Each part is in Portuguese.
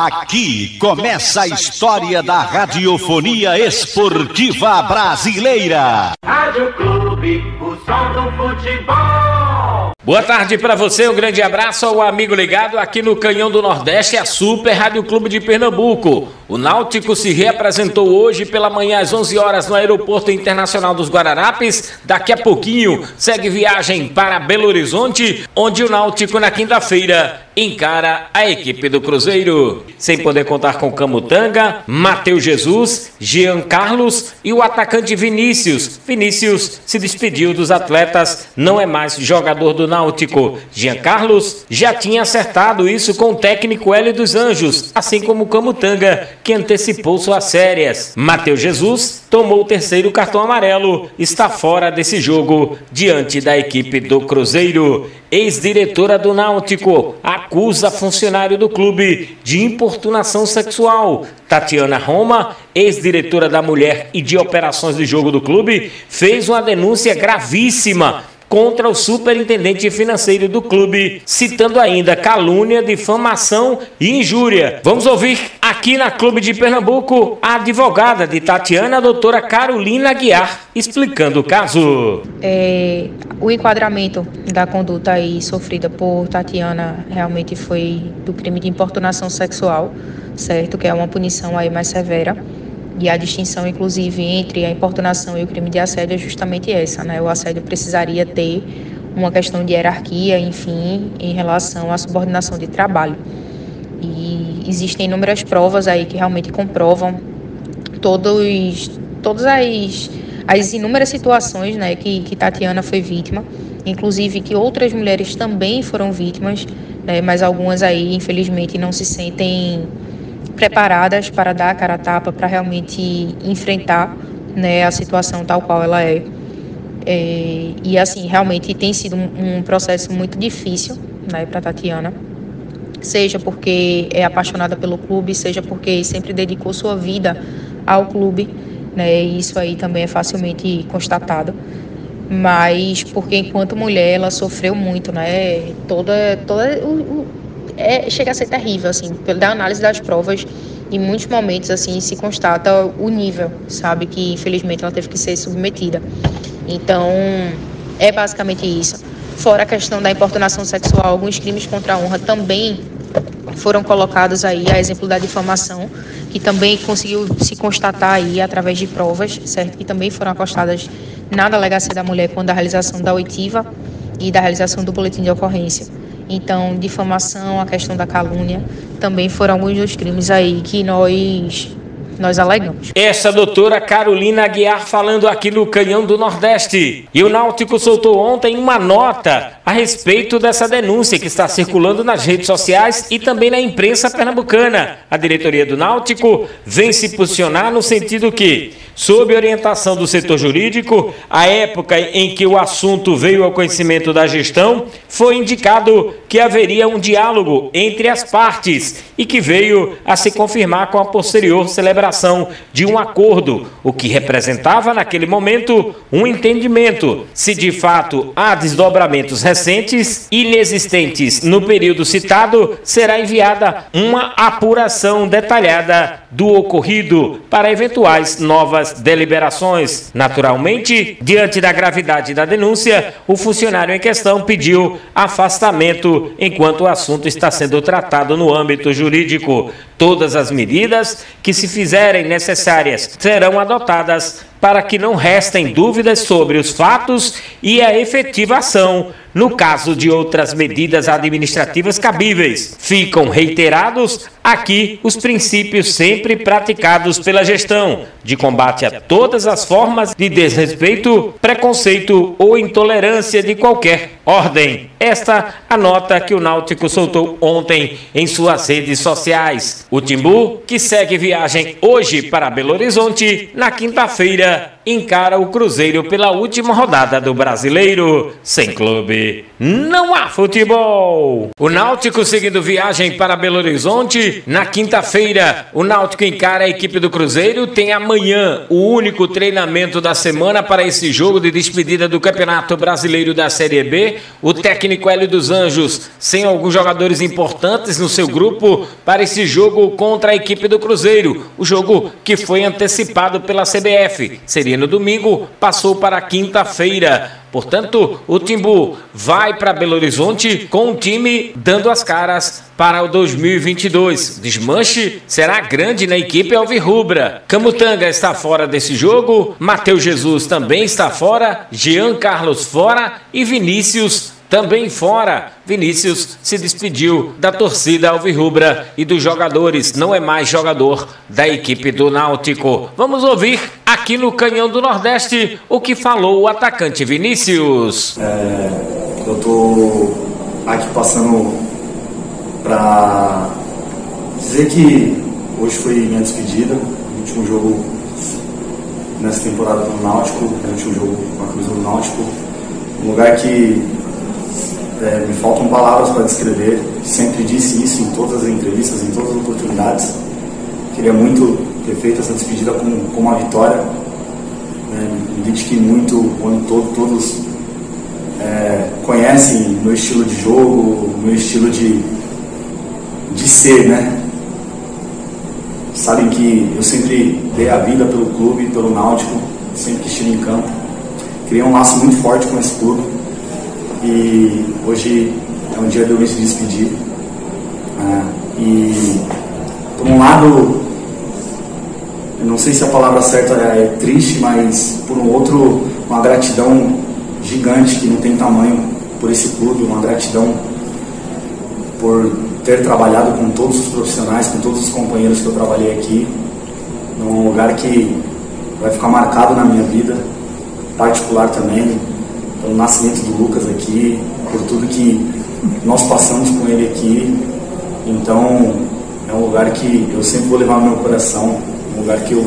Aqui começa a história da radiofonia esportiva brasileira. Rádio Clube, o som do futebol. Boa tarde para você, um grande abraço ao amigo ligado aqui no Canhão do Nordeste, a Super Rádio Clube de Pernambuco. O Náutico se reapresentou hoje pela manhã às 11 horas no Aeroporto Internacional dos Guararapes. Daqui a pouquinho segue viagem para Belo Horizonte, onde o Náutico na quinta-feira encara a equipe do Cruzeiro. Sem poder contar com Camutanga, Matheus Jesus, Jean Carlos e o atacante Vinícius. Vinícius se despediu dos atletas, não é mais jogador do Náutico. Jean Carlos já tinha acertado isso com o técnico Hélio dos Anjos, assim como Camutanga, que antecipou suas férias. Matheus Jesus tomou o terceiro cartão amarelo, está fora desse jogo diante da equipe do Cruzeiro. Ex-diretora do Náutico acusa funcionário do clube de importunação sexual. Tatiana Roma, ex-diretora da Mulher e de Operações de Jogo do clube, fez uma denúncia gravíssima contra o superintendente financeiro do clube, citando ainda calúnia, difamação e injúria. Vamos ouvir aqui na Clube de Pernambuco a advogada de Tatiana, a doutora Carolina Aguiar, explicando o caso. É, o enquadramento da conduta aí sofrida por Tatiana realmente foi do crime de importunação sexual, certo? Que é uma punição aí mais severa. E a distinção, inclusive, entre a importunação e o crime de assédio é justamente essa, né? O assédio precisaria ter uma questão de hierarquia, enfim, em relação à subordinação de trabalho. E existem inúmeras provas aí que realmente comprovam todos, todas as, as inúmeras situações né, que, que Tatiana foi vítima, inclusive que outras mulheres também foram vítimas, né, mas algumas aí, infelizmente, não se sentem preparadas para dar a cara a tapa, para realmente enfrentar né, a situação tal qual ela é. é e assim, realmente tem sido um, um processo muito difícil né, para Tatiana, seja porque é apaixonada pelo clube, seja porque sempre dedicou sua vida ao clube, né, e isso aí também é facilmente constatado mas porque enquanto mulher ela sofreu muito, né? Toda, toda é, chega a ser terrível, assim, pela análise das provas, em muitos momentos, assim, se constata o nível, sabe, que infelizmente ela teve que ser submetida. Então, é basicamente isso. Fora a questão da importunação sexual, alguns crimes contra a honra também foram colocados aí, a exemplo da difamação, que também conseguiu se constatar aí através de provas, certo? Que também foram acostadas na delegacia da mulher quando a realização da oitiva e da realização do boletim de ocorrência. Então, difamação, a questão da calúnia, também foram alguns dos crimes aí que nós nós alegamos. Essa doutora Carolina Aguiar falando aqui no Canhão do Nordeste. E o Náutico soltou ontem uma nota a respeito dessa denúncia que está circulando nas redes sociais e também na imprensa pernambucana. A diretoria do Náutico vem se posicionar no sentido que sob orientação do setor jurídico, a época em que o assunto veio ao conhecimento da gestão, foi indicado que haveria um diálogo entre as partes e que veio a se confirmar com a posterior celebração de um acordo, o que representava naquele momento um entendimento se de fato há desdobramentos recentes inexistentes. No período citado, será enviada uma apuração detalhada do ocorrido para eventuais novas deliberações. Naturalmente, diante da gravidade da denúncia, o funcionário em questão pediu afastamento enquanto o assunto está sendo tratado no âmbito jurídico. Todas as medidas que se fizerem necessárias serão adotadas para que não restem dúvidas sobre os fatos e a efetivação no caso de outras medidas administrativas cabíveis. Ficam reiterados aqui os princípios sempre praticados pela gestão de combate a todas as formas de desrespeito, preconceito ou intolerância de qualquer ordem. Esta a nota que o Náutico soltou ontem em suas redes sociais. O Timbu, que segue viagem hoje para Belo Horizonte, na quinta-feira, encara o Cruzeiro pela última rodada do Brasileiro. Sem clube, não há futebol. O Náutico seguindo viagem para Belo Horizonte na quinta-feira. O Náutico encara a equipe do Cruzeiro. Tem amanhã o único treinamento da semana para esse jogo de despedida do Campeonato Brasileiro da Série B. O técnico Hélio dos Anjos, sem alguns jogadores importantes no seu grupo, para esse jogo contra a equipe do Cruzeiro. O jogo que foi antecipado pela CBF. Seria no domingo, passou para quinta-feira. Portanto, o Timbu vai para Belo Horizonte com o time dando as caras para o 2022. Desmanche será grande na equipe Alvirrubra. Camutanga está fora desse jogo, Matheus Jesus também está fora, Jean Carlos fora e Vinícius também fora, Vinícius se despediu da torcida alvirrubra e dos jogadores, não é mais jogador da equipe do Náutico. Vamos ouvir aqui no Canhão do Nordeste o que falou o atacante Vinícius. É, eu tô aqui passando para dizer que hoje foi minha despedida, último jogo nessa temporada do Náutico, último jogo com a camisa do Náutico, um lugar que é, me faltam palavras para descrever. Sempre disse isso em todas as entrevistas, em todas as oportunidades. Queria muito ter feito essa despedida com, com uma vitória. É, me identifiquei muito quando todo, todos é, conhecem meu estilo de jogo, meu estilo de, de ser, né? Sabem que eu sempre dei a vida pelo clube, pelo Náutico, sempre que estive em campo. Criei um laço muito forte com esse clube e hoje é um dia de eu me despedir. Ah, e, por um lado, eu não sei se a palavra certa é triste, mas por um outro, uma gratidão gigante que não tem tamanho por esse clube, uma gratidão por ter trabalhado com todos os profissionais, com todos os companheiros que eu trabalhei aqui, num lugar que vai ficar marcado na minha vida, particular também, pelo nascimento do Lucas aqui, por tudo que nós passamos com ele aqui. Então, é um lugar que eu sempre vou levar no meu coração, um lugar que eu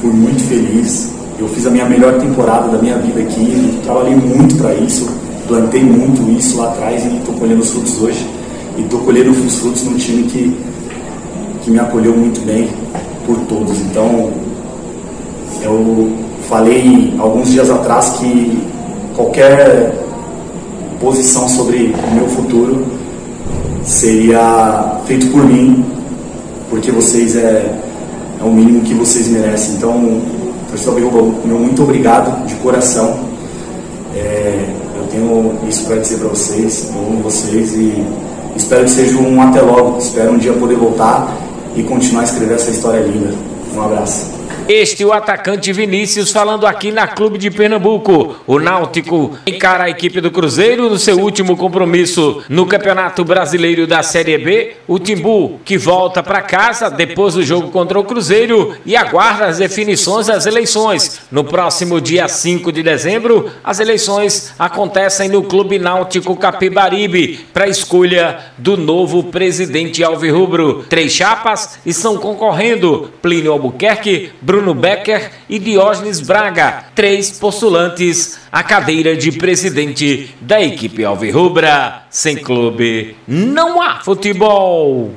fui muito feliz. Eu fiz a minha melhor temporada da minha vida aqui, trabalhei muito para isso, plantei muito isso lá atrás e estou colhendo os frutos hoje. E estou colhendo os frutos num time que, que me acolheu muito bem por todos. Então, eu falei alguns dias atrás que qualquer posição sobre o meu futuro seria feito por mim, porque vocês é, é o mínimo que vocês merecem. Então, professor Biruba, meu muito obrigado de coração. É, eu tenho isso para dizer para vocês, eu amo vocês e espero que seja um até logo. Espero um dia poder voltar e continuar a escrever essa história linda. Um abraço. Este o atacante Vinícius falando aqui na Clube de Pernambuco. O Náutico encara a equipe do Cruzeiro no seu último compromisso no Campeonato Brasileiro da Série B. O Timbu que volta para casa depois do jogo contra o Cruzeiro e aguarda as definições das eleições. No próximo dia 5 de dezembro, as eleições acontecem no Clube Náutico Capibaribe para a escolha do novo presidente Alvirrubro. Três chapas estão concorrendo: Plínio Albuquerque, Bruno Bruno Becker e Diógenes Braga, três postulantes à cadeira de presidente da equipe Alvirrubra. Sem clube, não há futebol.